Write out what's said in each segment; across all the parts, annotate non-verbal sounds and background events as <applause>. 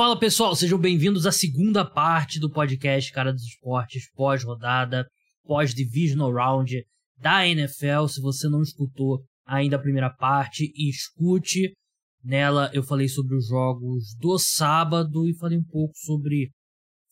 Fala pessoal, sejam bem-vindos à segunda parte do podcast Cara dos Esportes, pós-rodada, pós-divisional round da NFL. Se você não escutou ainda a primeira parte, escute. Nela eu falei sobre os jogos do sábado e falei um pouco sobre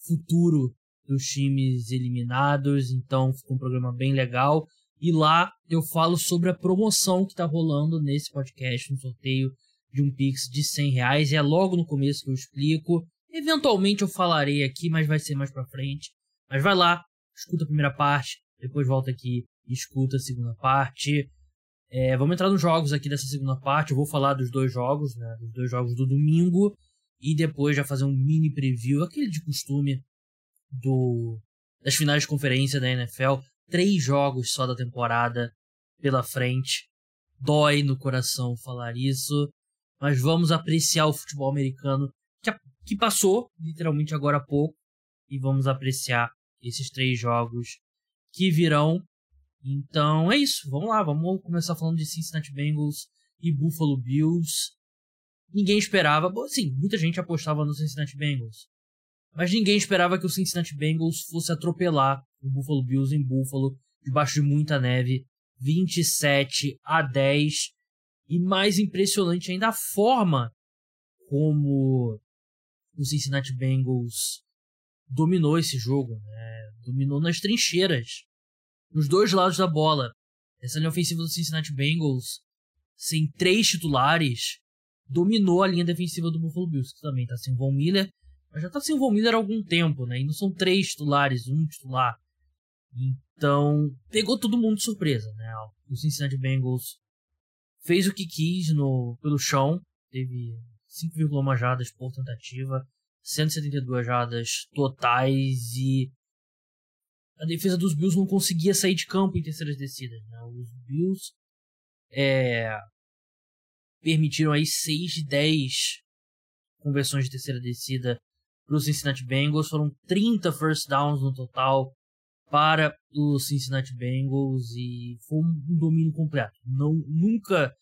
futuro dos times eliminados, então ficou um programa bem legal. E lá eu falo sobre a promoção que está rolando nesse podcast, um sorteio de um Pix de 100 reais. É logo no começo que eu explico. Eventualmente eu falarei aqui, mas vai ser mais pra frente. Mas vai lá, escuta a primeira parte, depois volta aqui e escuta a segunda parte. É, vamos entrar nos jogos aqui dessa segunda parte. Eu vou falar dos dois jogos, né? Dos dois jogos do domingo. E depois já fazer um mini preview, aquele de costume do das finais de conferência da NFL. Três jogos só da temporada pela frente. Dói no coração falar isso mas vamos apreciar o futebol americano que, que passou, literalmente agora há pouco, e vamos apreciar esses três jogos que virão. Então é isso, vamos lá, vamos começar falando de Cincinnati Bengals e Buffalo Bills. Ninguém esperava, sim, muita gente apostava no Cincinnati Bengals, mas ninguém esperava que o Cincinnati Bengals fosse atropelar o Buffalo Bills em Buffalo, debaixo de muita neve, 27 a 10 e mais impressionante ainda a forma como o Cincinnati Bengals dominou esse jogo, né? dominou nas trincheiras, nos dois lados da bola. Essa linha ofensiva do Cincinnati Bengals, sem três titulares, dominou a linha defensiva do Buffalo Bills, que também está sem Von Miller, mas já está sem Von Miller há algum tempo, né? E não são três titulares, um titular. Então, pegou todo mundo de surpresa, né? O Cincinnati Bengals fez o que quis no, pelo chão, teve 5,1 jardas por tentativa, 172 jardas totais e a defesa dos Bills não conseguia sair de campo em terceiras descidas. Né? Os Bills é, permitiram aí 6 de 10 conversões de terceira descida para os Cincinnati Bengals. Foram 30 first downs no total para os Cincinnati Bengals e foi um domínio completo. Não, nunca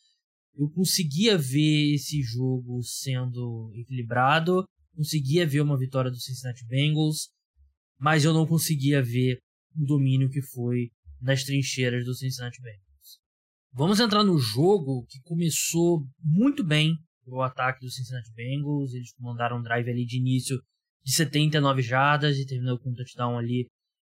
eu conseguia ver esse jogo sendo equilibrado, conseguia ver uma vitória do Cincinnati Bengals, mas eu não conseguia ver o domínio que foi nas trincheiras do Cincinnati Bengals. Vamos entrar no jogo que começou muito bem o ataque do Cincinnati Bengals. Eles mandaram um drive ali de início de 79 jardas e terminou com um touchdown ali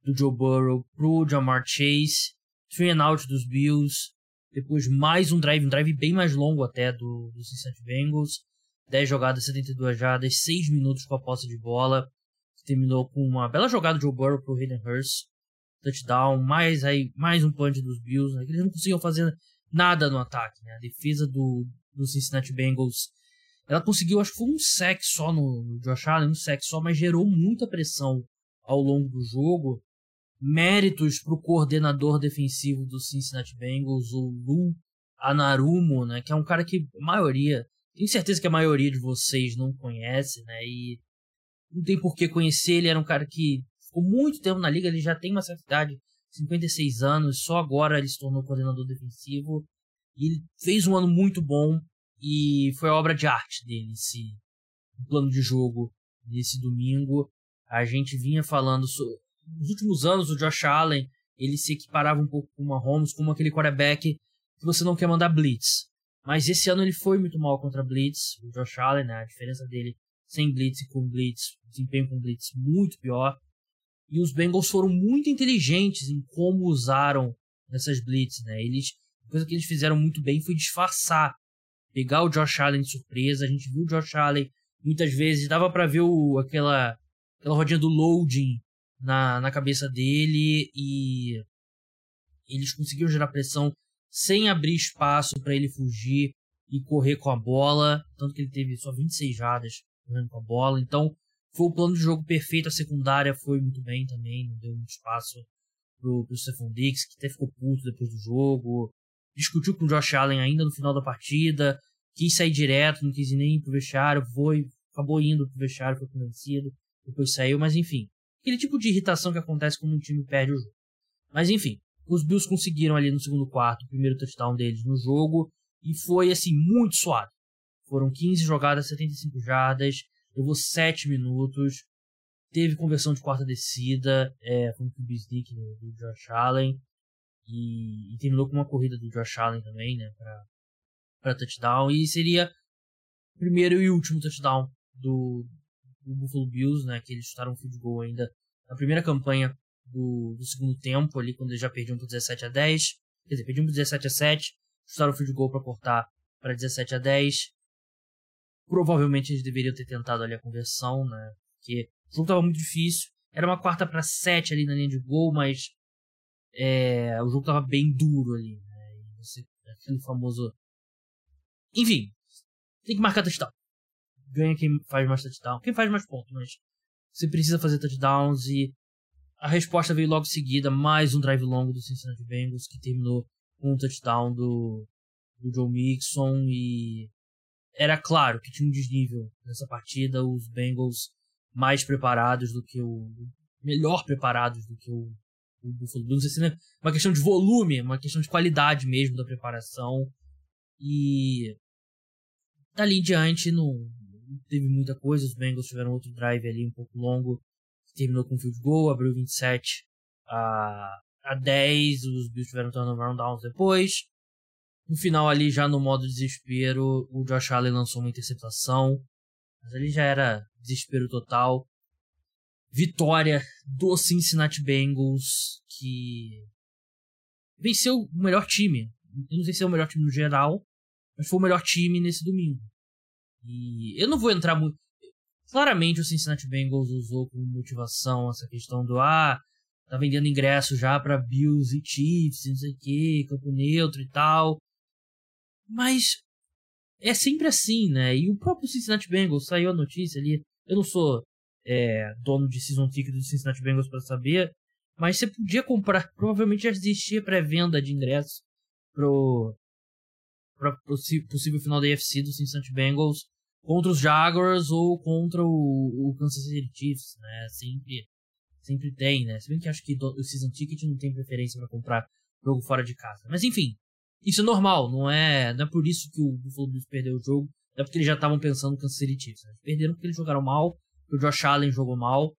do Joe Burrow pro Jamar Chase. Three and out dos Bills. Depois mais um drive, um drive bem mais longo até do, do Cincinnati Bengals. 10 jogadas, 72 jardas, 6 minutos com a posse de bola. Terminou com uma bela jogada de Joe Burrow pro Hayden Hurst. Touchdown, mais, aí, mais um punch dos Bills. Né? Eles não conseguiam fazer nada no ataque. Né? A defesa do, do Cincinnati Bengals ela conseguiu, acho que foi um sec só no, no Josh Allen, um sec só, mas gerou muita pressão ao longo do jogo méritos para o coordenador defensivo do Cincinnati Bengals, o Lu Anarumo, né, que é um cara que a maioria, tenho certeza que a maioria de vocês não conhece, né, e não tem por que conhecer, ele era um cara que ficou muito tempo na liga, ele já tem uma certa idade, 56 anos, só agora ele se tornou coordenador defensivo, e ele fez um ano muito bom, e foi a obra de arte dele, esse plano de jogo nesse domingo. A gente vinha falando sobre nos últimos anos, o Josh Allen, ele se equiparava um pouco com o Mahomes, como aquele quarterback que você não quer mandar blitz. Mas esse ano ele foi muito mal contra blitz, o Josh Allen, né? A diferença dele sem blitz e com blitz, desempenho com blitz muito pior. E os Bengals foram muito inteligentes em como usaram essas blitz, né? Eles, a coisa que eles fizeram muito bem foi disfarçar, pegar o Josh Allen de surpresa. A gente viu o Josh Allen muitas vezes, dava para ver o, aquela aquela rodinha do loading na, na cabeça dele e eles conseguiram gerar pressão sem abrir espaço para ele fugir e correr com a bola, tanto que ele teve só 26 jardas correndo com a bola. Então, foi o plano de jogo perfeito, a secundária foi muito bem também, não deu muito espaço pro, pro Stephon Dix, que até ficou puto depois do jogo. Discutiu com o Josh Allen ainda no final da partida, quis sair direto, não quis ir nem pro vestiário, foi, acabou indo pro vestiário, foi convencido, depois saiu, mas enfim. Aquele tipo de irritação que acontece quando um time perde o jogo. Mas enfim, os Bills conseguiram ali no segundo quarto o primeiro touchdown deles no jogo e foi assim muito suado. Foram 15 jogadas, 75 jardas, levou 7 minutos, teve conversão de quarta descida, é, foi um QB sneak do, do Josh Allen, e, e, terminou com uma corrida do Josh Allen também, né, pra touchdown, e seria o primeiro e último touchdown do, do Buffalo Bills, né, que eles chutaram um field goal ainda na primeira campanha do, do segundo tempo, ali quando eles já perdiam por 17 a 10, quer dizer, perdiam por 17 a 7, chutaram o field goal para cortar para 17 a 10. Provavelmente eles deveriam ter tentado ali a conversão, né, porque o jogo tava muito difícil. Era uma quarta para 7 ali na linha de gol, mas é, o jogo tava bem duro ali. Né? Você, aquele famoso. Enfim, tem que marcar touchdown. Ganha quem faz mais touchdown. Quem faz mais pontos, mas você precisa fazer touchdowns e a resposta veio logo em seguida. Mais um drive longo do Cincinnati Bengals que terminou com um touchdown do, do Joe Mixon e era claro que tinha um desnível nessa partida. Os Bengals mais preparados do que o. melhor preparados do que o, o Buffalo Bills. Assim, né? Uma questão de volume, uma questão de qualidade mesmo da preparação. E. Dali em diante não teve muita coisa. Os Bengals tiveram outro drive ali um pouco longo. Terminou com field goal, abriu 27 a, a 10. Os Bills tiveram turnover downs depois. No final ali, já no modo desespero, o Josh Allen lançou uma interceptação. Mas ali já era desespero total. Vitória do Cincinnati Bengals, que venceu o melhor time. Eu não sei se é o melhor time no geral, mas foi o melhor time nesse domingo. E eu não vou entrar muito. Claramente o Cincinnati Bengals usou como motivação essa questão do ah, tá vendendo ingresso já para Bills e Chiefs, não sei o que, campo neutro e tal. Mas é sempre assim, né? E o próprio Cincinnati Bengals saiu a notícia ali. Eu não sou é, dono de season ticket do Cincinnati Bengals para saber, mas você podia comprar. Provavelmente já existia pré-venda de ingressos pro, pro possível final da UFC do Cincinnati Bengals contra os Jaguars ou contra o, o Kansas City Chiefs, né? Sempre, sempre tem, né? Se bem que acho que o season ticket não tem preferência para comprar jogo fora de casa. Mas enfim, isso é normal, não é, não é por isso que o Buffalo Bills perdeu o jogo, é porque eles já estavam pensando no Kansas City Chiefs. Né? Perderam porque eles jogaram mal, porque o Josh Allen jogou mal,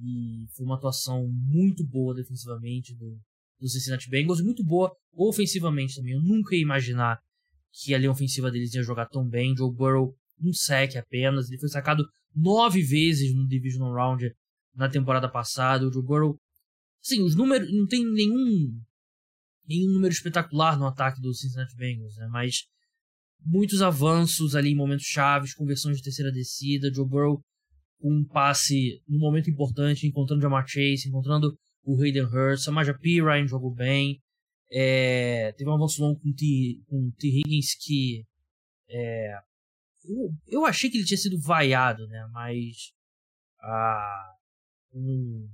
e foi uma atuação muito boa defensivamente do, do Cincinnati Bengals, muito boa ofensivamente também. Eu nunca ia imaginar que a linha ofensiva deles ia jogar tão bem. Joe Burrow, um sec apenas, ele foi sacado nove vezes no Divisional Round na temporada passada. O Joe Burrow, sim, os números, não tem nenhum nenhum número espetacular no ataque do Cincinnati Bengals, né? Mas muitos avanços ali em momentos chaves, conversões de terceira descida, Joe Burrow com um passe no momento importante, encontrando Jamar Chase, encontrando o Hayden Hurst, Samaja Ryan jogou bem, é, teve um avanço longo com o T, com T. Higgins que é, eu, achei que ele tinha sido vaiado, né? Mas a um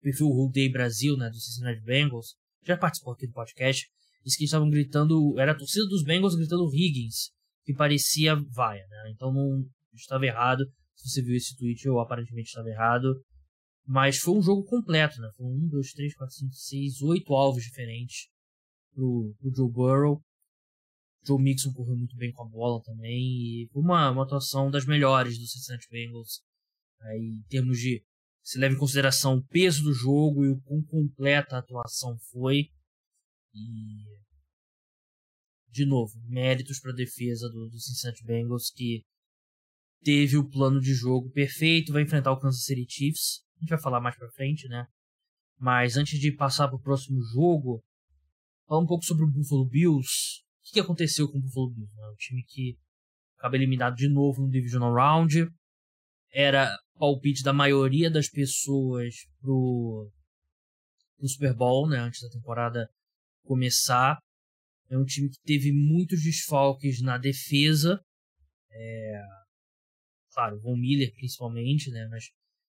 perfil Roll Brasil, né, do Cincinnati Bengals, já participou aqui do podcast, disse que estavam gritando, era a torcida dos Bengals gritando Higgins, que parecia vaia, né? Então não estava errado. Se você viu esse tweet, eu aparentemente estava errado. Mas foi um jogo completo, né? Foram 1, 2, 3, 4, 5, 6, 8 alvos diferentes pro, pro Joe Burrow. Joe Mixon correu muito bem com a bola também. E foi uma, uma atuação das melhores do Cincinnati Bengals. Aí, em termos de se leva em consideração o peso do jogo e o quão completa a atuação foi. E. De novo, méritos para a defesa do, do Cincinnati Bengals que teve o plano de jogo perfeito, vai enfrentar o Kansas City Chiefs. A gente vai falar mais para frente, né? Mas antes de passar para o próximo jogo, falar um pouco sobre o Buffalo Bills. O que, que aconteceu com o Buffalo Bills? Né? O time que acaba eliminado de novo no Divisional Round. Era palpite da maioria das pessoas pro, pro Super Bowl, né, antes da temporada começar. É um time que teve muitos desfalques na defesa. É, claro, o Von Miller principalmente, né, mas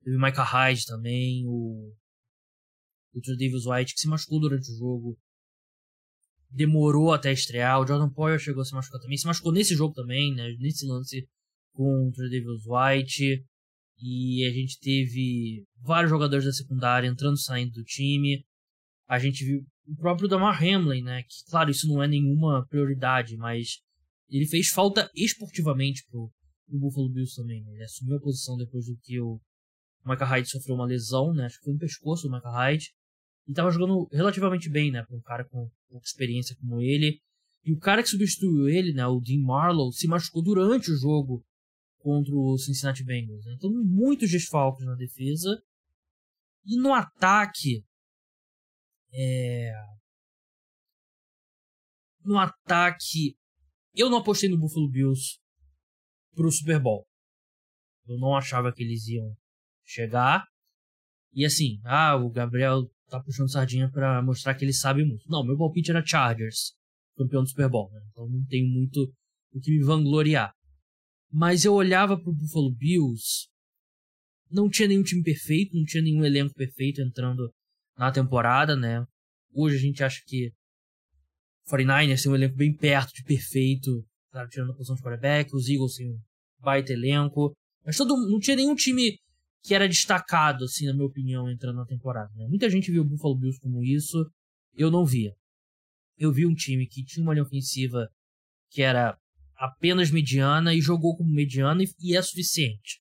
teve o Micah Hyde também, o, o Davis White que se machucou durante o jogo. Demorou até estrear. O Jordan Poyer chegou a se machucar também. Se machucou nesse jogo também, né? Nesse lance com o Davis White. E a gente teve vários jogadores da secundária entrando e saindo do time. A gente viu o próprio Damar Hamlin, né? Que, claro, isso não é nenhuma prioridade, mas ele fez falta esportivamente pro, o Buffalo Bills também. Né? Ele assumiu a posição depois do que o Micah Hyde sofreu uma lesão, né? Acho que foi no pescoço do Micah Hyde. E tava jogando relativamente bem, né? Pra um cara com pouca experiência como ele. E o cara que substituiu ele, né? O Dean Marlowe, se machucou durante o jogo contra o Cincinnati Bengals. Né? Então, muitos desfalques na defesa. E no ataque. É... No ataque. Eu não apostei no Buffalo Bills pro Super Bowl. Eu não achava que eles iam chegar. E assim, ah, o Gabriel tá puxando sardinha para mostrar que ele sabe muito. Não, meu palpite era Chargers, campeão do Super Bowl, né? Então não tenho muito o que me vangloriar. Mas eu olhava pro Buffalo Bills, não tinha nenhum time perfeito, não tinha nenhum elenco perfeito entrando na temporada, né? Hoje a gente acha que 49ers tem um elenco bem perto de perfeito, claro, tirando a posição de quarterback, os Eagles têm um baita elenco, mas todo, não tinha nenhum time que era destacado, assim, na minha opinião, entrando na temporada. Né? Muita gente viu o Buffalo Bills como isso, eu não via. Eu vi um time que tinha uma linha ofensiva que era apenas mediana e jogou como mediana e é suficiente.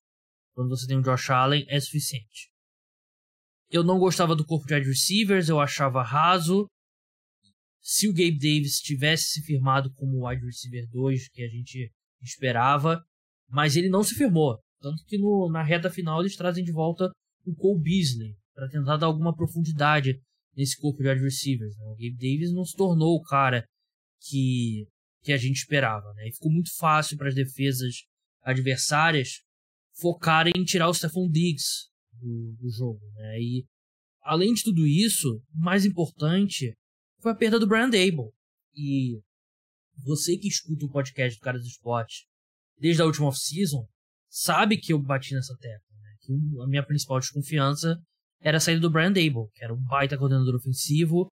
Quando você tem o Josh Allen, é suficiente. Eu não gostava do corpo de wide receivers, eu achava raso. Se o Gabe Davis tivesse se firmado como wide receiver 2, que a gente esperava, mas ele não se firmou. Tanto que no, na reta final eles trazem de volta o Cole Beasley para tentar dar alguma profundidade nesse corpo de wide receivers. Né? O Gabe Davis não se tornou o cara que, que a gente esperava. Né? E ficou muito fácil para as defesas adversárias focarem em tirar o Stephon Diggs do, do jogo. Né? E além de tudo isso, o mais importante foi a perda do Brian Dable. E você que escuta o podcast do Cara do Esporte desde a última off-season sabe que eu bati nessa tecla. Né? Que a minha principal desconfiança era a saída do Brian Dable, que era um baita coordenador ofensivo,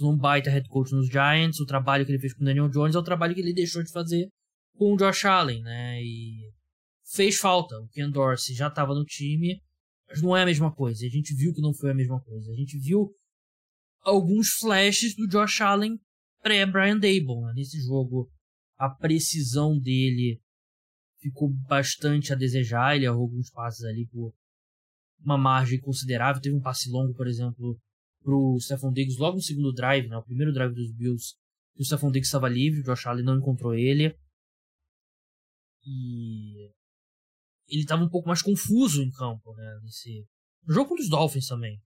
um baita head coach nos Giants. O trabalho que ele fez com o Daniel Jones é o trabalho que ele deixou de fazer com o Josh Allen, né? E fez falta. O Ken Dorsey já estava no time, mas não é a mesma coisa. A gente viu que não foi a mesma coisa. A gente viu alguns flashes do Josh Allen pré-Brian Dable né? nesse jogo. A precisão dele ficou bastante a desejar. Ele errou alguns passes ali por uma margem considerável. Teve um passe longo, por exemplo, pro Stephon Diggs logo no segundo drive, né, o primeiro drive dos Bills, que o Stephon Diggs estava livre, o Josh Allen não encontrou ele. E ele estava um pouco mais confuso em campo, né, nesse no jogo contra os Dolphins também.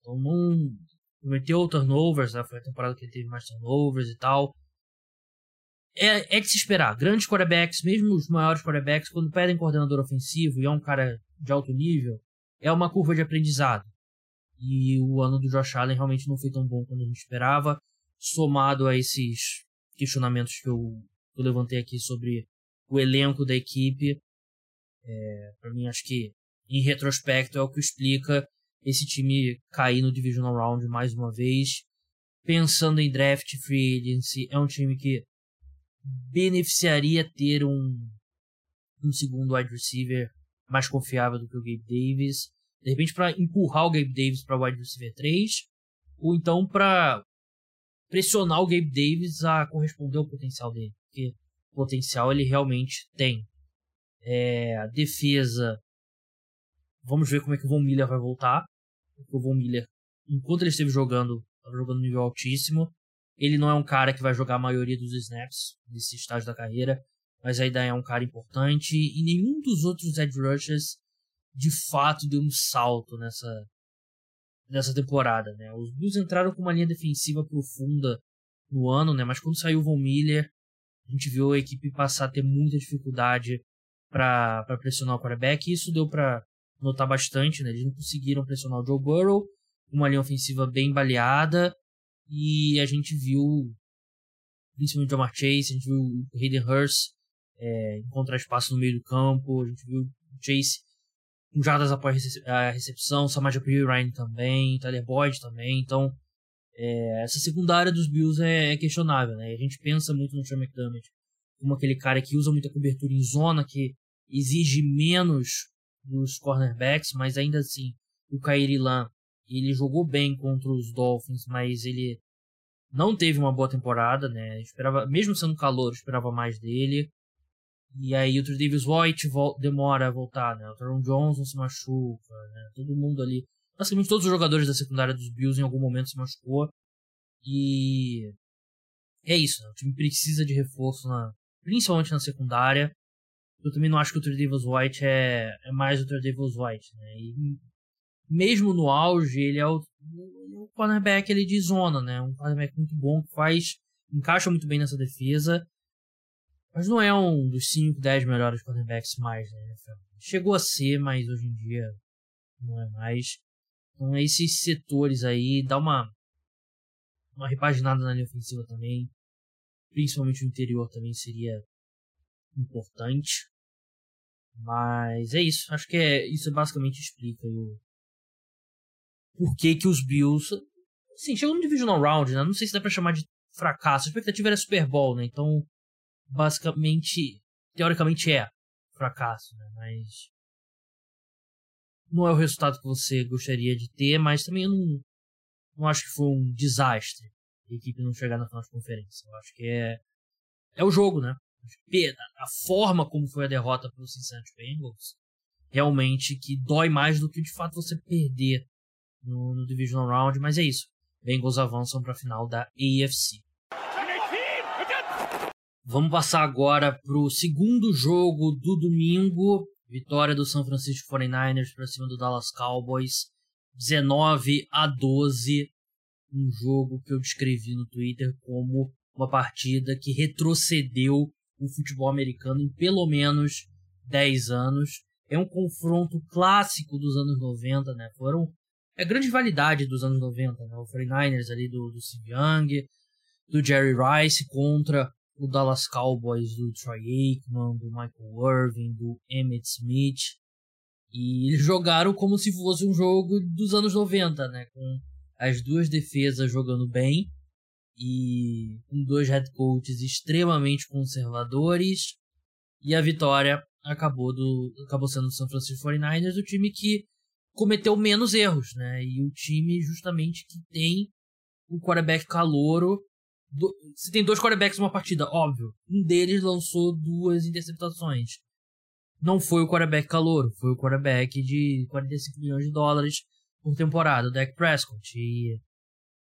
Então não cometeu turnovers, né, foi a temporada que ele teve mais turnovers e tal é, é de se esperar. Grandes quarterbacks, mesmo os maiores quarterbacks, quando pedem coordenador ofensivo e é um cara de alto nível, é uma curva de aprendizado. E o ano do Josh Allen realmente não foi tão bom quanto a gente esperava, somado a esses questionamentos que eu, que eu levantei aqui sobre o elenco da equipe. É, para mim, acho que em retrospecto é o que explica esse time cair no Divisional Round mais uma vez. Pensando em draft free agency, é um time que beneficiaria ter um, um segundo wide receiver mais confiável do que o Gabe Davis. De repente, para empurrar o Gabe Davis para wide receiver 3, ou então para pressionar o Gabe Davis a corresponder ao potencial dele, porque potencial ele realmente tem. É, a defesa, vamos ver como é que o Von Miller vai voltar. Porque o Von Miller, enquanto ele esteve jogando, estava jogando nível altíssimo. Ele não é um cara que vai jogar a maioria dos snaps nesse estágio da carreira, mas ainda é um cara importante. E nenhum dos outros edge rushers de fato deu um salto nessa, nessa temporada. Né? Os Bills entraram com uma linha defensiva profunda no ano, né? mas quando saiu o Von Miller, a gente viu a equipe passar a ter muita dificuldade para pressionar o quarterback. E isso deu para notar bastante. Né? Eles não conseguiram pressionar o Joe Burrow, uma linha ofensiva bem baleada e a gente viu, principalmente o Jamar Chase, a gente viu o Hayden Hurst é, encontrar espaço no meio do campo, a gente viu o Chase com jardas após a recepção, Samaje Ryan também, Tyler Boyd também, então é, essa secundária dos Bills é, é, questionável, né? A gente pensa muito no Sean McDermott como aquele cara que usa muita cobertura em zona, que exige menos dos cornerbacks, mas ainda assim o Kairi Lan ele jogou bem contra os Dolphins, mas ele não teve uma boa temporada, né? esperava, mesmo sendo calor, esperava mais dele. E aí o Davis White demora a voltar, né? O Teron Johnson se machuca, né? Todo mundo ali. Basicamente todos os jogadores da secundária dos Bills em algum momento se machucou. E é isso, né? O time precisa de reforço, na, principalmente na secundária. Eu também não acho que o Davis White é, é mais o Davis White, né? E mesmo no auge, ele é o, o cornerback ele de zona, né? Um cornerback muito bom que faz, encaixa muito bem nessa defesa. Mas não é um dos 5, 10 melhores cornerbacks mais, né? Chegou a ser, mas hoje em dia não é mais. Então esses setores aí, dá uma uma repaginada na linha ofensiva também. Principalmente o interior também seria importante. Mas é isso. Acho que é, isso basicamente explica o por que, que os Bills. Sim, chegou no Divisional Round, né? Não sei se dá pra chamar de fracasso. A expectativa era Super Bowl, né? Então basicamente, teoricamente é fracasso, né? Mas não é o resultado que você gostaria de ter, mas também eu não, não acho que foi um desastre a equipe não chegar na final de conferência. Eu acho que é é o jogo, né? A forma como foi a derrota para os Cincinnati Bengals realmente que dói mais do que de fato você perder no, no Divisional Round, mas é isso. Bengals avançam para a final da AFC. Vamos passar agora pro segundo jogo do domingo. Vitória do San Francisco 49ers para cima do Dallas Cowboys. 19 a 12. Um jogo que eu descrevi no Twitter como uma partida que retrocedeu o futebol americano em pelo menos 10 anos. É um confronto clássico dos anos 90, né? Foram a grande validade dos anos 90, né? O 49ers ali do, do Steve Young, do Jerry Rice contra o Dallas Cowboys do Troy Aikman, do Michael Irvin, do Emmett Smith. E eles jogaram como se fosse um jogo dos anos 90, né? Com as duas defesas jogando bem e com dois head coaches extremamente conservadores. E a vitória acabou, do, acabou sendo do San Francisco 49ers, o time que cometeu menos erros, né? E o time justamente que tem o quarterback calouro do, você tem dois quarterbacks numa partida, óbvio. Um deles lançou duas interceptações. Não foi o quarterback calouro, foi o quarterback de 45 milhões de dólares por temporada, o Dak Prescott. E,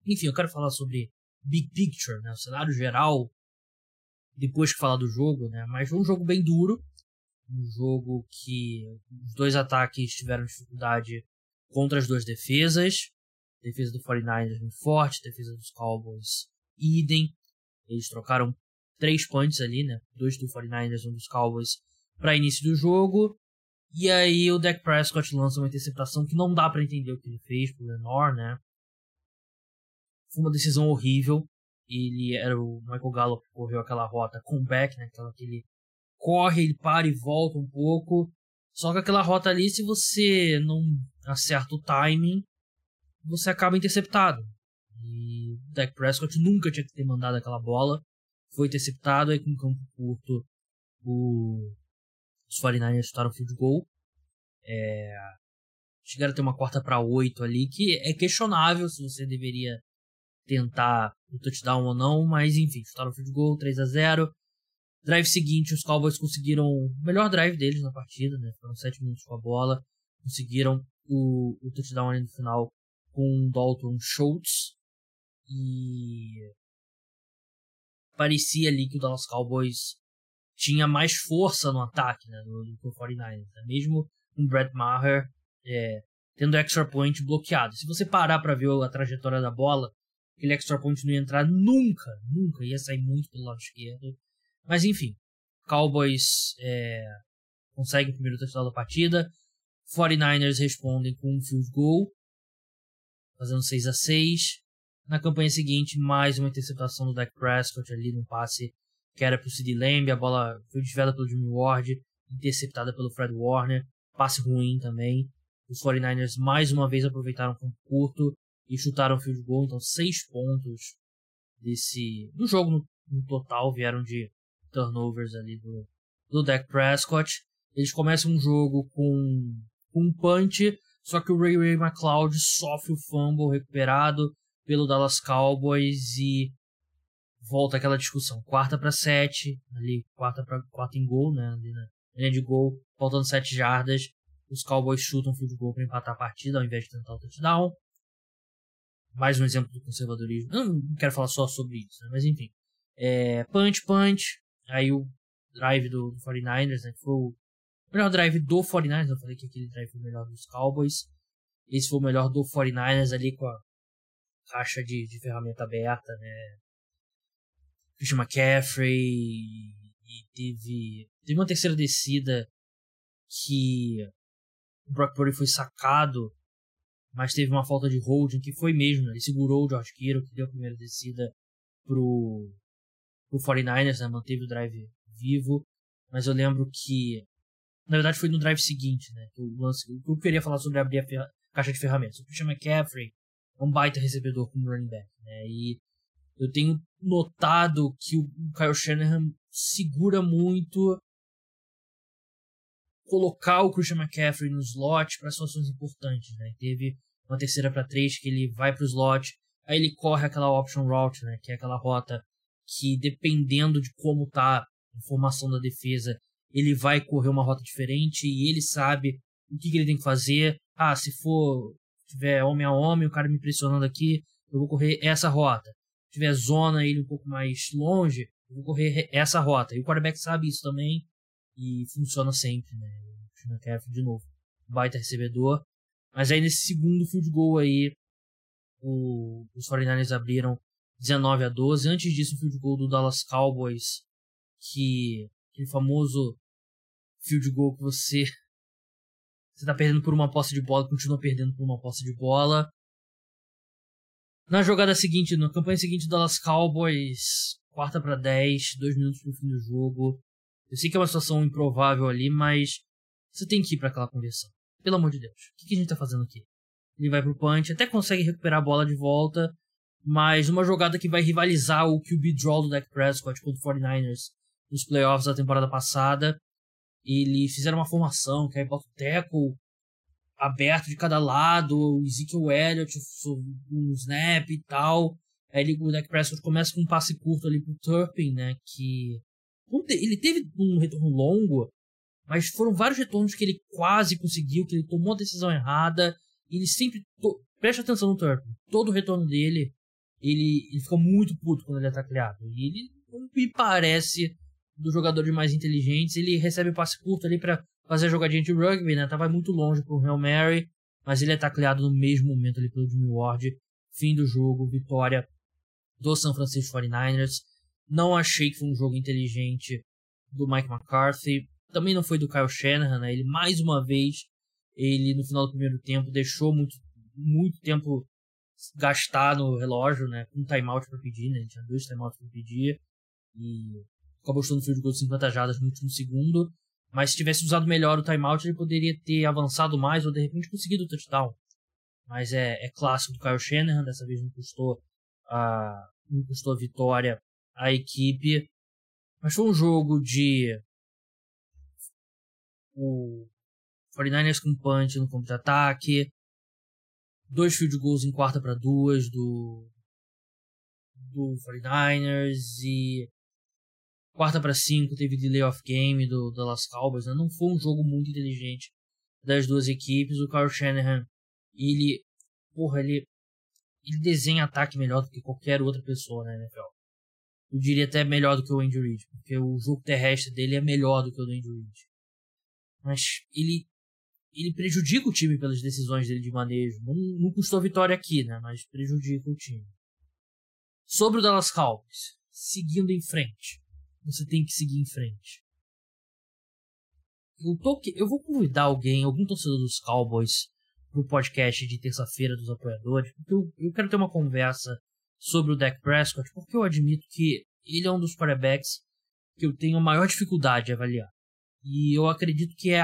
enfim, eu quero falar sobre big picture, né, o cenário geral, depois que falar do jogo, né, mas foi um jogo bem duro, um jogo que os dois ataques tiveram dificuldade contra as duas defesas. Defesa do 49ers muito forte, defesa dos Cowboys idem. Eles trocaram três punts ali, né? Dois do 49ers, um dos Cowboys, para início do jogo. E aí o Dak Prescott lança uma interceptação que não dá para entender o que ele fez pro Lenore, né? Foi uma decisão horrível. Ele era o Michael Gallup que correu aquela rota comeback, né? Aquela que ele corre, ele para e volta um pouco. Só que aquela rota ali, se você não acerta o timing, você acaba interceptado. E o Dak Prescott nunca tinha que ter mandado aquela bola. Foi interceptado aí com um campo curto. O... Os 49ers chutaram field goal. É... Chegaram a ter uma quarta para oito ali, que é questionável se você deveria tentar o touchdown ou não, mas enfim, chutaram field goal, 3 a 0 Drive seguinte, os Cowboys conseguiram o melhor drive deles na partida, né? Foram 7 minutos com a bola. Conseguiram o, o touchdown ali no final com o Dalton Schultz. E parecia ali que o Dallas Cowboys tinha mais força no ataque né, do, do 49ers. Né? Mesmo com o Brett Maher é, tendo extra point bloqueado. Se você parar para ver a trajetória da bola, aquele extra point não ia entrar nunca, nunca. Ia sair muito pelo lado esquerdo. Mas enfim, Cowboys é, conseguem o primeiro touchdown da partida. 49ers respondem com um field goal, fazendo 6 a 6 na campanha seguinte, mais uma interceptação do Dak Prescott ali no passe que era para o CD Lamb. A bola foi desviada pelo Jimmy Ward, interceptada pelo Fred Warner. Passe ruim também. Os 49ers mais uma vez aproveitaram com curto e chutaram field goal. Então, seis pontos desse do jogo no, no total vieram de turnovers ali do, do Dak Prescott. Eles começam um jogo com, com um punch, só que o Ray Ray McLeod sofre o fumble recuperado pelo Dallas Cowboys e volta aquela discussão. Quarta para sete, ali, quarta para quarta em gol, né? Ali na linha de gol, faltando sete jardas. Os Cowboys chutam field goal para empatar a partida ao invés de tentar o touchdown. Mais um exemplo do conservadorismo. Eu não quero falar só sobre isso, né? mas enfim. É, punch, punch. Aí o drive do, do 49ers, né? Que foi o melhor drive do 49ers. Eu falei que aquele drive foi o melhor dos Cowboys. Esse foi o melhor do 49ers ali com a caixa de, de ferramenta aberta, né? Christian McCaffrey e teve, teve uma terceira descida que o Brock Purdy foi sacado, mas teve uma falta de holding que foi mesmo, né? ele segurou o George Kittle que deu a primeira descida pro, pro 49ers, né? manteve o drive vivo, mas eu lembro que na verdade foi no drive seguinte, né? Que o lance, o eu queria falar sobre abrir a caixa de ferramentas. O Christian McCaffrey é um baita recebedor como running back, né? E eu tenho notado que o Kyle Shanahan segura muito colocar o Christian McCaffrey no slot para situações importantes, né? Teve uma terceira para três que ele vai para o slot, aí ele corre aquela option route, né? Que é aquela rota que dependendo de como tá a formação da defesa, ele vai correr uma rota diferente e ele sabe o que, que ele tem que fazer. Ah, se for tiver homem a homem, o cara me pressionando aqui, eu vou correr essa rota. Se tiver zona ele um pouco mais longe, eu vou correr essa rota. E o quarterback sabe isso também e funciona sempre, né? O de novo, baita recebedor. Mas aí nesse segundo field goal aí, o, os 49ers abriram 19 a 12. Antes disso, o field goal do Dallas Cowboys, que aquele famoso field goal que você <laughs> você tá perdendo por uma posse de bola, continua perdendo por uma posse de bola. Na jogada seguinte, na campanha seguinte do Dallas Cowboys, quarta para 10, dois minutos pro fim do jogo. Eu sei que é uma situação improvável ali, mas você tem que ir para aquela conversão. Pelo amor de Deus. O que, que a gente tá fazendo aqui? Ele vai pro punch, até consegue recuperar a bola de volta, mas uma jogada que vai rivalizar o QB draw do Dak Prescott contra o 49ers nos playoffs da temporada passada. Eles fizeram uma formação que aí bota o tackle aberto de cada lado, o Ezekiel Elliott um snap e tal. Aí ele, o Dak Prescott começa com um passe curto ali pro Turpin, né? Que ele teve um retorno longo, mas foram vários retornos que ele quase conseguiu, que ele tomou a decisão errada. E ele sempre. To... Preste atenção no Turpin. Todo o retorno dele, ele, ele fica muito puto quando ele é tacleado. E ele não me parece dos jogadores mais inteligentes. Ele recebe passe curto ali para fazer a jogadinha de rugby, né? Tava muito longe pro Real Mary, mas ele é tacleado no mesmo momento ali pelo Jimmy Ward. Fim do jogo, vitória do San Francisco 49ers. Não achei que foi um jogo inteligente do Mike McCarthy. Também não foi do Kyle Shanahan, né? Ele mais uma vez, ele no final do primeiro tempo deixou muito, muito tempo gastar no relógio, né? Um timeout para pedir, né? Tinha dois timeouts para pedir. E acabou chutando field goal de 50 jardas no último segundo. Mas se tivesse usado melhor o timeout, ele poderia ter avançado mais ou de repente conseguido o touchdown. Mas é, é clássico do Kyle Shanahan, dessa vez não custou a, não custou a vitória à equipe. Mas foi um jogo de o 49ers com punch no contra-ataque, dois field goals em quarta para duas do do 49ers e quarta para cinco teve delay of game do Dallas Cowboys, né? não foi um jogo muito inteligente das duas equipes. O Kyle Shanahan, ele, porra, ele, ele desenha ataque melhor do que qualquer outra pessoa na NFL. Eu diria até melhor do que o Andy Reid, porque o jogo terrestre dele é melhor do que o do Andy Reid. Mas ele ele prejudica o time pelas decisões dele de manejo. Não, não custou vitória aqui, né? Mas prejudica o time. Sobre o Dallas Cowboys, seguindo em frente você tem que seguir em frente. Eu, tô, eu vou convidar alguém, algum torcedor dos Cowboys, pro podcast de terça-feira dos apoiadores, porque eu, eu quero ter uma conversa sobre o Dak Prescott, porque eu admito que ele é um dos quarterbacks que eu tenho a maior dificuldade de avaliar. E eu acredito que é,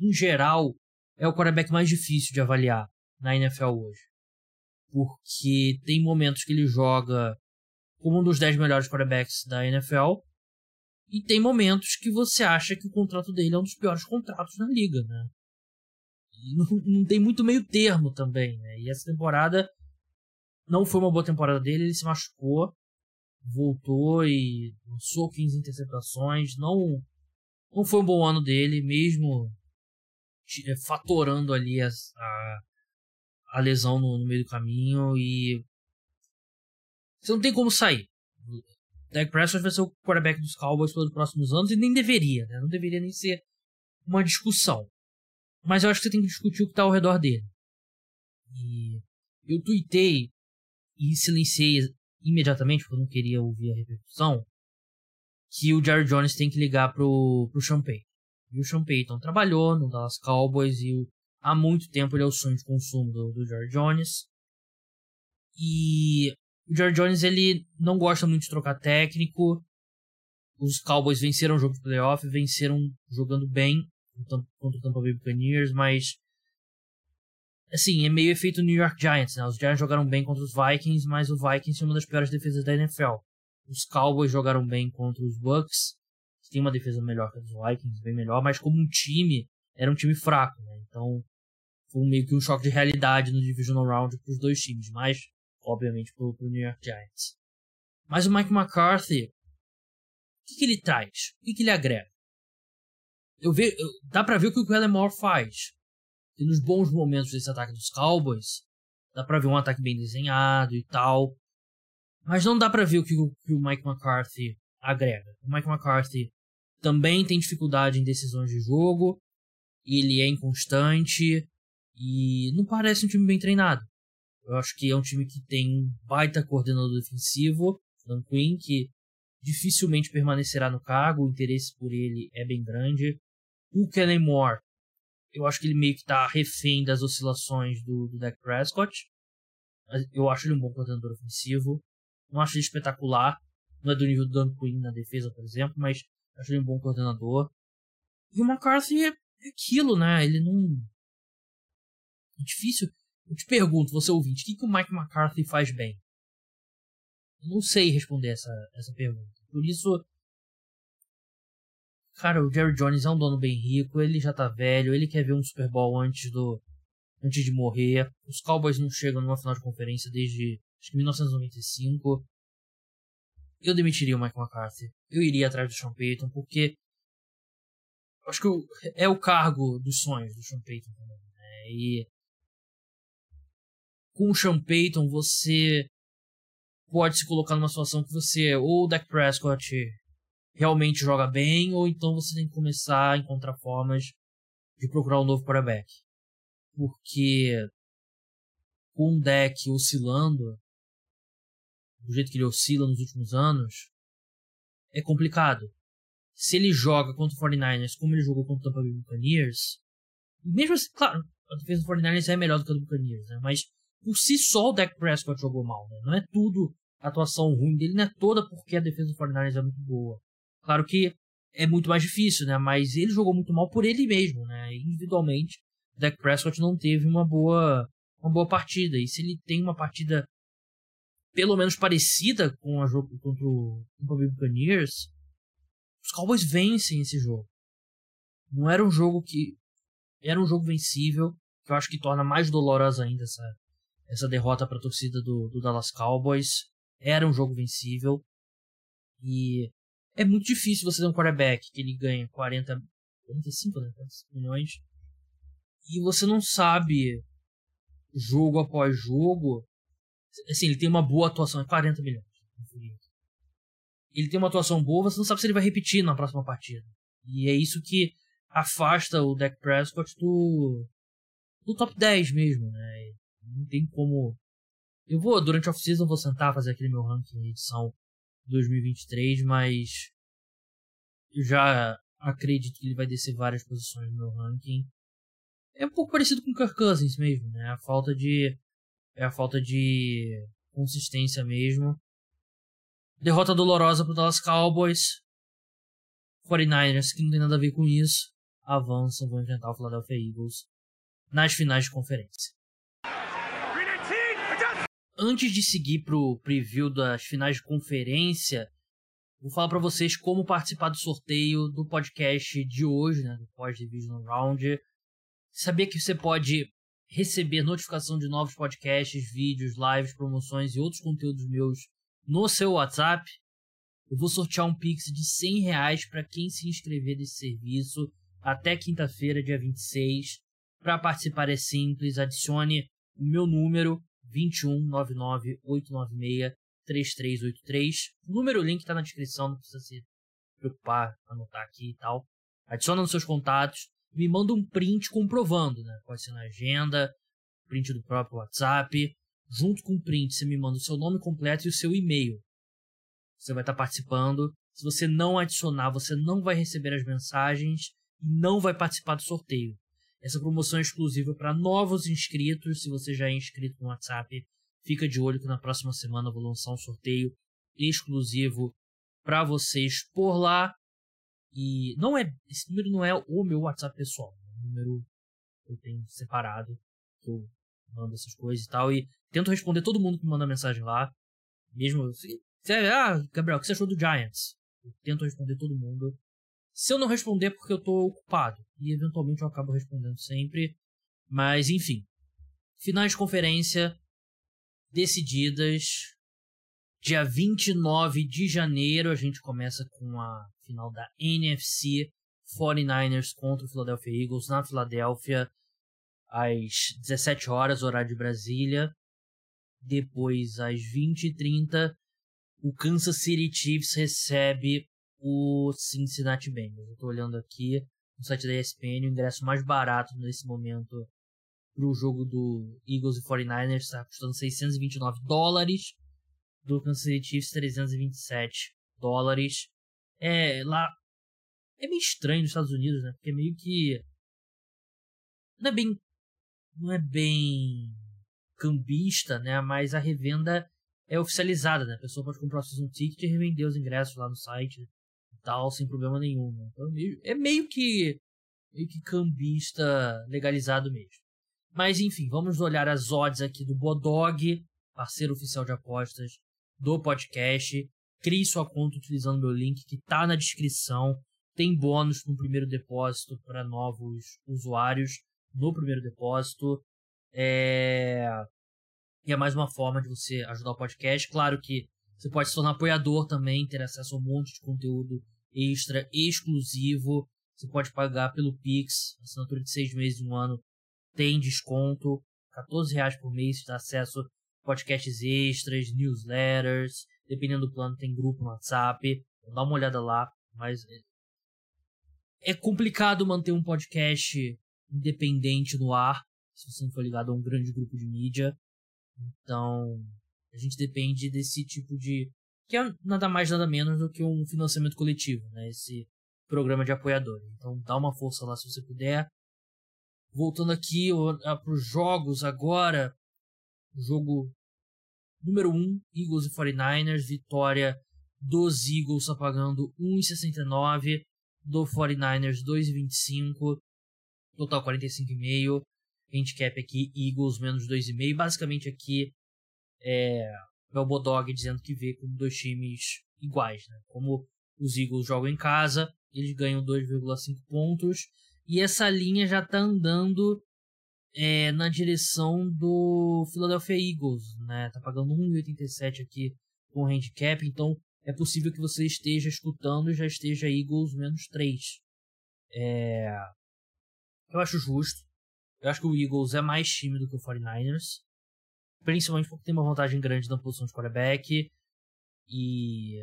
em geral, é o quarterback mais difícil de avaliar na NFL hoje. Porque tem momentos que ele joga como um dos 10 melhores quarterbacks da NFL, e tem momentos que você acha que o contrato dele é um dos piores contratos na liga, né? E <laughs> não, tem muito meio termo também, né? E essa temporada não foi uma boa temporada dele, ele se machucou. voltou e lançou 15 interceptações. Não, não foi um bom ano dele, mesmo fatorando ali a, a, a lesão no, no, meio do caminho. E você não tem como sair. Dak Prescott vai ser o quarterback dos Cowboys pelos próximos anos e nem deveria, né? Não deveria nem ser uma discussão. Mas eu acho que você tem que discutir o que está ao redor dele. E eu tuitei e silenciei imediatamente, porque eu não queria ouvir a repercussão, que o Jerry Jones tem que ligar pro, pro Payton. E o Sean Payton trabalhou no Dallas Cowboys e há muito tempo ele é o sonho de consumo do, do Jerry Jones. E o Jerry Jones ele não gosta muito de trocar técnico. Os Cowboys venceram o jogo de playoff, venceram jogando bem contra o Tampa Bay Buccaneers, mas assim, é meio efeito New York Giants, né? Os Giants jogaram bem contra os Vikings, mas o Vikings é uma das piores defesas da NFL. Os Cowboys jogaram bem contra os Bucks, tem uma defesa melhor que a dos Vikings, bem melhor, mas como um time, era um time fraco, né? Então, foi meio que um choque de realidade no Divisional Round para os dois times, mas, obviamente, para o New York Giants. Mas o Mike McCarthy, o que, que ele traz? O que, que ele agrega? Eu ve, eu, dá pra ver o que o Kellen Moore faz. E nos bons momentos desse ataque dos Cowboys, dá pra ver um ataque bem desenhado e tal. Mas não dá pra ver o que o, que o Mike McCarthy agrega. O Mike McCarthy também tem dificuldade em decisões de jogo. Ele é inconstante. E não parece um time bem treinado. Eu acho que é um time que tem um baita coordenador defensivo, Dan Quinn, que dificilmente permanecerá no cargo. O interesse por ele é bem grande. O Kellen Moore, eu acho que ele meio que tá refém das oscilações do, do Dak Prescott. Eu acho ele um bom coordenador ofensivo. Não acho ele espetacular. Não é do nível do Dan Quinn na defesa, por exemplo, mas acho ele um bom coordenador. E o McCarthy é, é aquilo, né? Ele não. É difícil. Eu te pergunto, você ouvinte, o que, que o Mike McCarthy faz bem? Eu não sei responder essa, essa pergunta. Por isso, Cara, o Jerry Jones é um dono bem rico, ele já tá velho, ele quer ver um Super Bowl antes do antes de morrer. Os Cowboys não chegam numa final de conferência desde acho que 1995. Eu demitiria o Mike McCarthy. Eu iria atrás do Sean Payton, porque acho que é o cargo dos sonhos do Sean Payton também. Né? E com o Sean Payton você pode se colocar numa situação que você ou o Dak Prescott realmente joga bem, ou então você tem que começar a encontrar formas de procurar um novo quarterback. Porque com um deck oscilando, do jeito que ele oscila nos últimos anos, é complicado. Se ele joga contra o 49ers como ele jogou contra o Tampa Bay Buccaneers, mesmo assim, claro, a defesa do 49ers é melhor do que a do Buccaneers, né? mas por si só o Dak Prescott jogou mal, né? não é tudo a atuação ruim dele, não é toda porque a defesa do 49ers é muito boa. Claro que é muito mais difícil, né? Mas ele jogou muito mal por ele mesmo, né? Individualmente, o Dak Prescott não teve uma boa, uma boa partida. E se ele tem uma partida pelo menos parecida com a jogo contra o Buccaneers, os Cowboys vencem esse jogo. Não era um jogo que era um jogo vencível, que eu acho que torna mais dolorosa ainda essa essa derrota para a torcida do, do Dallas Cowboys. Era um jogo vencível e é muito difícil você ter um quarterback que ele ganha 40, 45 né, milhões e você não sabe jogo após jogo. Assim, ele tem uma boa atuação, é 40 milhões. Ele tem uma atuação boa, você não sabe se ele vai repetir na próxima partida. E é isso que afasta o Dak Prescott do, do top 10 mesmo, né? Não tem como. Eu vou, durante a off-season, vou sentar fazer aquele meu ranking edição 2023, mas eu já acredito que ele vai descer várias posições no meu ranking. É um pouco parecido com o Kirk Cousins mesmo, né? A falta de é a falta de consistência mesmo. Derrota dolorosa pro Dallas Cowboys. 49ers, que não tem nada a ver com isso, avançam, vão enfrentar o Philadelphia Eagles nas finais de conferência. Antes de seguir pro preview das finais de conferência, vou falar para vocês como participar do sorteio do podcast de hoje, né, do Pós Division Round. Sabia que você pode receber notificação de novos podcasts, vídeos, lives, promoções e outros conteúdos meus no seu WhatsApp, eu vou sortear um Pix de 100 reais para quem se inscrever nesse serviço até quinta-feira, dia 26. Para participar é simples, adicione o meu número 21998963383. O número, o link está na descrição, não precisa se preocupar, anotar aqui e tal. Adiciona nos seus contatos, me manda um print comprovando, né? Pode ser na agenda, print do próprio WhatsApp. Junto com o print, você me manda o seu nome completo e o seu e-mail. Você vai estar participando. Se você não adicionar, você não vai receber as mensagens e não vai participar do sorteio. Essa promoção é exclusiva para novos inscritos. Se você já é inscrito no WhatsApp, fica de olho que na próxima semana eu vou lançar um sorteio exclusivo para vocês por lá. E não é esse número não é o meu WhatsApp pessoal, é um número que eu tenho separado, que eu mando essas coisas e tal e tento responder todo mundo que me manda mensagem lá. Mesmo se, se ah, Gabriel, o que você achou do Giants? Eu tento responder todo mundo. Se eu não responder é porque eu tô ocupado. E eventualmente eu acabo respondendo sempre. Mas enfim. Finais de conferência decididas. Dia 29 de janeiro a gente começa com a final da NFC 49ers contra o Philadelphia Eagles na Filadélfia às 17 horas, horário de Brasília. Depois, às 20h30, o Kansas City Chiefs recebe o Cincinnati Bengals. Tô olhando aqui no site da ESPN, o ingresso mais barato nesse momento pro jogo do Eagles e 49ers está custando 629 dólares, do Kansas City Chiefs 327 dólares. É, lá é meio estranho nos Estados Unidos, né? Porque é meio que não é bem não é bem cambista, né? Mas a revenda é oficializada, né? A pessoa pode comprar o season ticket e revender os ingressos lá no site tal, sem problema nenhum. Né? Então, é meio que meio que cambista legalizado mesmo. Mas enfim, vamos olhar as odds aqui do Bodog, parceiro oficial de apostas do podcast. Crie sua conta utilizando meu link que está na descrição. Tem bônus no primeiro depósito para novos usuários no primeiro depósito. É... E é mais uma forma de você ajudar o podcast. Claro que você pode se tornar apoiador também, ter acesso a um monte de conteúdo extra, exclusivo. Você pode pagar pelo Pix, assinatura de seis meses e um ano tem desconto, 14 reais por mês, dá acesso a podcasts extras, newsletters, dependendo do plano tem grupo no WhatsApp, então dá uma olhada lá, mas é, é complicado manter um podcast independente no ar, se você não for ligado a um grande grupo de mídia, então a gente depende desse tipo de que é nada mais nada menos do que um financiamento coletivo, né? Esse programa de apoiadores. Então dá uma força lá se você puder. Voltando aqui para os jogos agora, jogo número 1, um, Eagles e 49ers, vitória dos Eagles tá pagando 1,69, do 49ers 2,25, total 45,5, handicap aqui Eagles menos 2,5, basicamente aqui é é o Bodog dizendo que vê como dois times iguais, né? Como os Eagles jogam em casa, eles ganham 2,5 pontos. E essa linha já está andando é, na direção do Philadelphia Eagles, né? Tá pagando 1,87 aqui com o handicap, então é possível que você esteja escutando e já esteja Eagles menos 3. É... Eu acho justo. Eu acho que o Eagles é mais time do que o 49ers principalmente porque tem uma vantagem grande na posição de quarterback e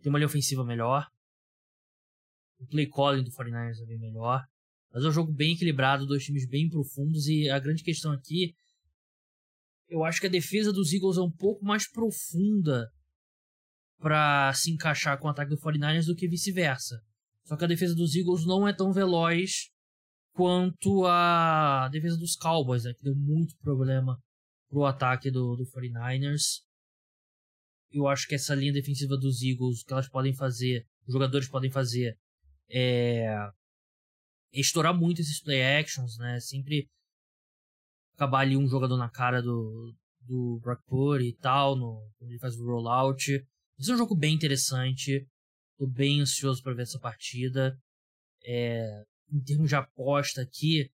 tem uma linha ofensiva melhor. O play calling do 49ers é bem melhor. Mas é um jogo bem equilibrado, dois times bem profundos e a grande questão aqui eu acho que a defesa dos Eagles é um pouco mais profunda para se encaixar com o ataque do 49ers do que vice-versa. Só que a defesa dos Eagles não é tão veloz quanto a defesa dos Cowboys, né, que deu muito problema pro ataque do, do 49ers. Eu acho que essa linha defensiva dos Eagles, que elas podem fazer, os jogadores podem fazer, é estourar muito esses play actions, né? Sempre acabar ali um jogador na cara do, do Brock Purdy e tal, no, quando ele faz o rollout. Esse é um jogo bem interessante. Tô bem ansioso para ver essa partida. É, em termos de aposta aqui,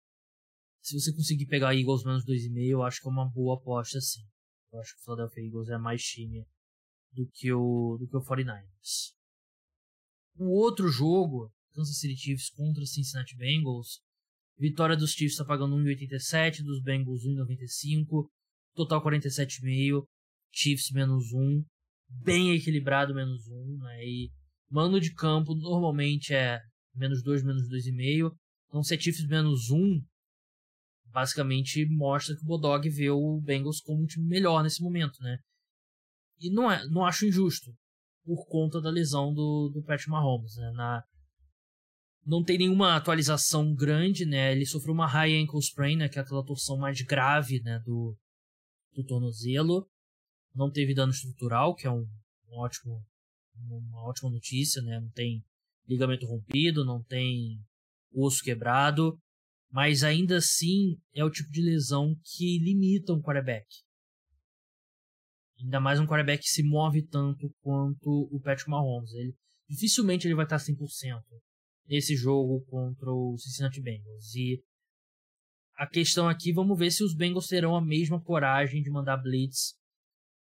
se você conseguir pegar Eagles menos 2,5, eu acho que é uma boa aposta sim. Eu acho que o Philadelphia Eagles é mais time do que o, do que o 49ers. O outro jogo, Kansas City Chiefs contra Cincinnati Bengals, vitória dos Chiefs está pagando 1,87, dos Bengals 1,95, total 47,5, Chiefs menos 1, bem equilibrado menos 1, né? E mano de campo normalmente é menos 2, menos 2,5, então se é Chiefs menos 1, basicamente mostra que o Bodog vê o Bengals como um time melhor nesse momento, né? E não, é, não acho injusto, por conta da lesão do, do Patrick Mahomes, né? Na, não tem nenhuma atualização grande, né? Ele sofreu uma high ankle sprain, né? Que é aquela torção mais grave, né? Do, do tornozelo. Não teve dano estrutural, que é um, um ótimo, uma ótima notícia, né? Não tem ligamento rompido, não tem osso quebrado mas ainda assim é o tipo de lesão que limita um quarterback. Ainda mais um quarterback que se move tanto quanto o Patrick Mahomes. Ele, dificilmente ele vai estar 100% nesse jogo contra o Cincinnati Bengals. E a questão aqui, vamos ver se os Bengals terão a mesma coragem de mandar blitz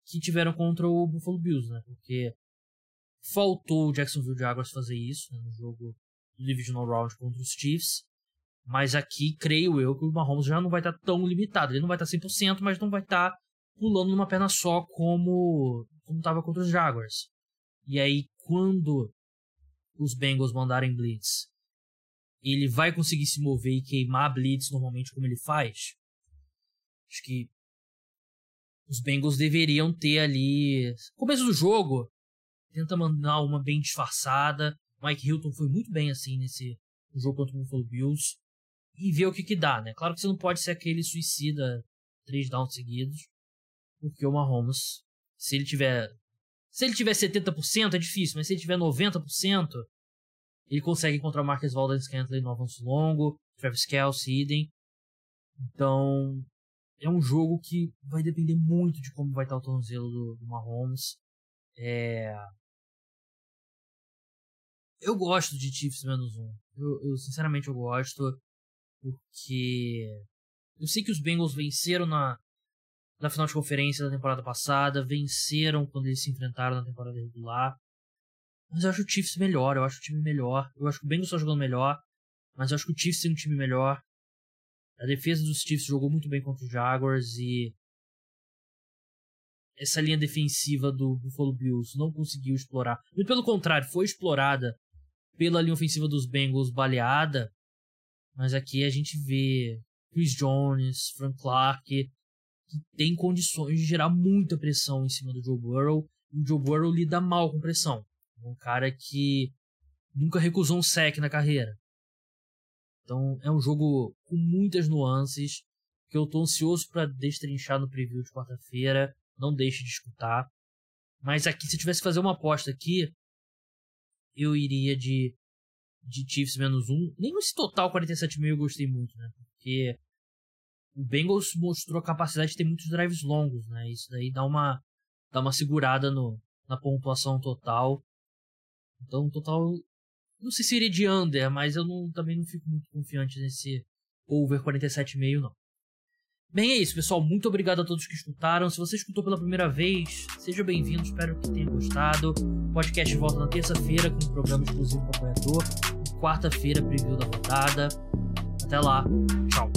que tiveram contra o Buffalo Bills, né? Porque faltou o Jacksonville Jaguars fazer isso né? no jogo do Divisional Round contra os Chiefs. Mas aqui, creio eu, que o Mahomes já não vai estar tá tão limitado. Ele não vai estar tá 100%, mas não vai estar tá pulando numa perna só como como estava contra os Jaguars. E aí, quando os Bengals mandarem blitz, ele vai conseguir se mover e queimar blitz normalmente como ele faz? Acho que os Bengals deveriam ter ali... Começo do jogo, tenta mandar uma bem disfarçada. Mike Hilton foi muito bem assim nesse jogo contra o Buffalo Bills e ver o que que dá, né? Claro que você não pode ser aquele suicida três downs seguidos, porque o Mahomes, se ele tiver se ele tiver 70% é difícil, mas se ele tiver 90%, ele consegue encontrar Marcus Valdez Scantling no avanço longo, Travis Kelce, idem. Então, é um jogo que vai depender muito de como vai estar o tornozelo do, do Mahomes. É... Eu gosto de Chiefs menos um. Eu, eu, sinceramente eu gosto porque eu sei que os Bengals venceram na, na final de conferência da temporada passada, venceram quando eles se enfrentaram na temporada regular. Mas eu acho o Chiefs melhor, eu acho o time melhor. Eu acho que o Bengals está jogando melhor, mas eu acho que o Chiefs tem um time melhor. A defesa dos Chiefs jogou muito bem contra os Jaguars e essa linha defensiva do Buffalo Bills não conseguiu explorar. Muito pelo contrário, foi explorada pela linha ofensiva dos Bengals baleada mas aqui a gente vê Chris Jones, Frank Clark, que tem condições de gerar muita pressão em cima do Joe Burrow. E o Joe Burrow lida mal com pressão. Um cara que nunca recusou um sec na carreira. Então é um jogo com muitas nuances que eu tô ansioso para destrinchar no preview de quarta-feira. Não deixe de escutar. Mas aqui, se eu tivesse que fazer uma aposta aqui, eu iria de de Chiefs menos um. Nem esse total 47 mil eu gostei muito, né? Porque o Bengals mostrou a capacidade de ter muitos drives longos, né? Isso daí dá uma, dá uma segurada no, na pontuação total. Então, total. Não sei se iria de under, mas eu não, também não fico muito confiante nesse over 47,5, não. Bem, é isso, pessoal. Muito obrigado a todos que escutaram. Se você escutou pela primeira vez, seja bem-vindo. Espero que tenha gostado. O podcast volta na terça-feira com um programa exclusivo para apoiador. Quarta-feira, preview da rodada. Até lá. Tchau.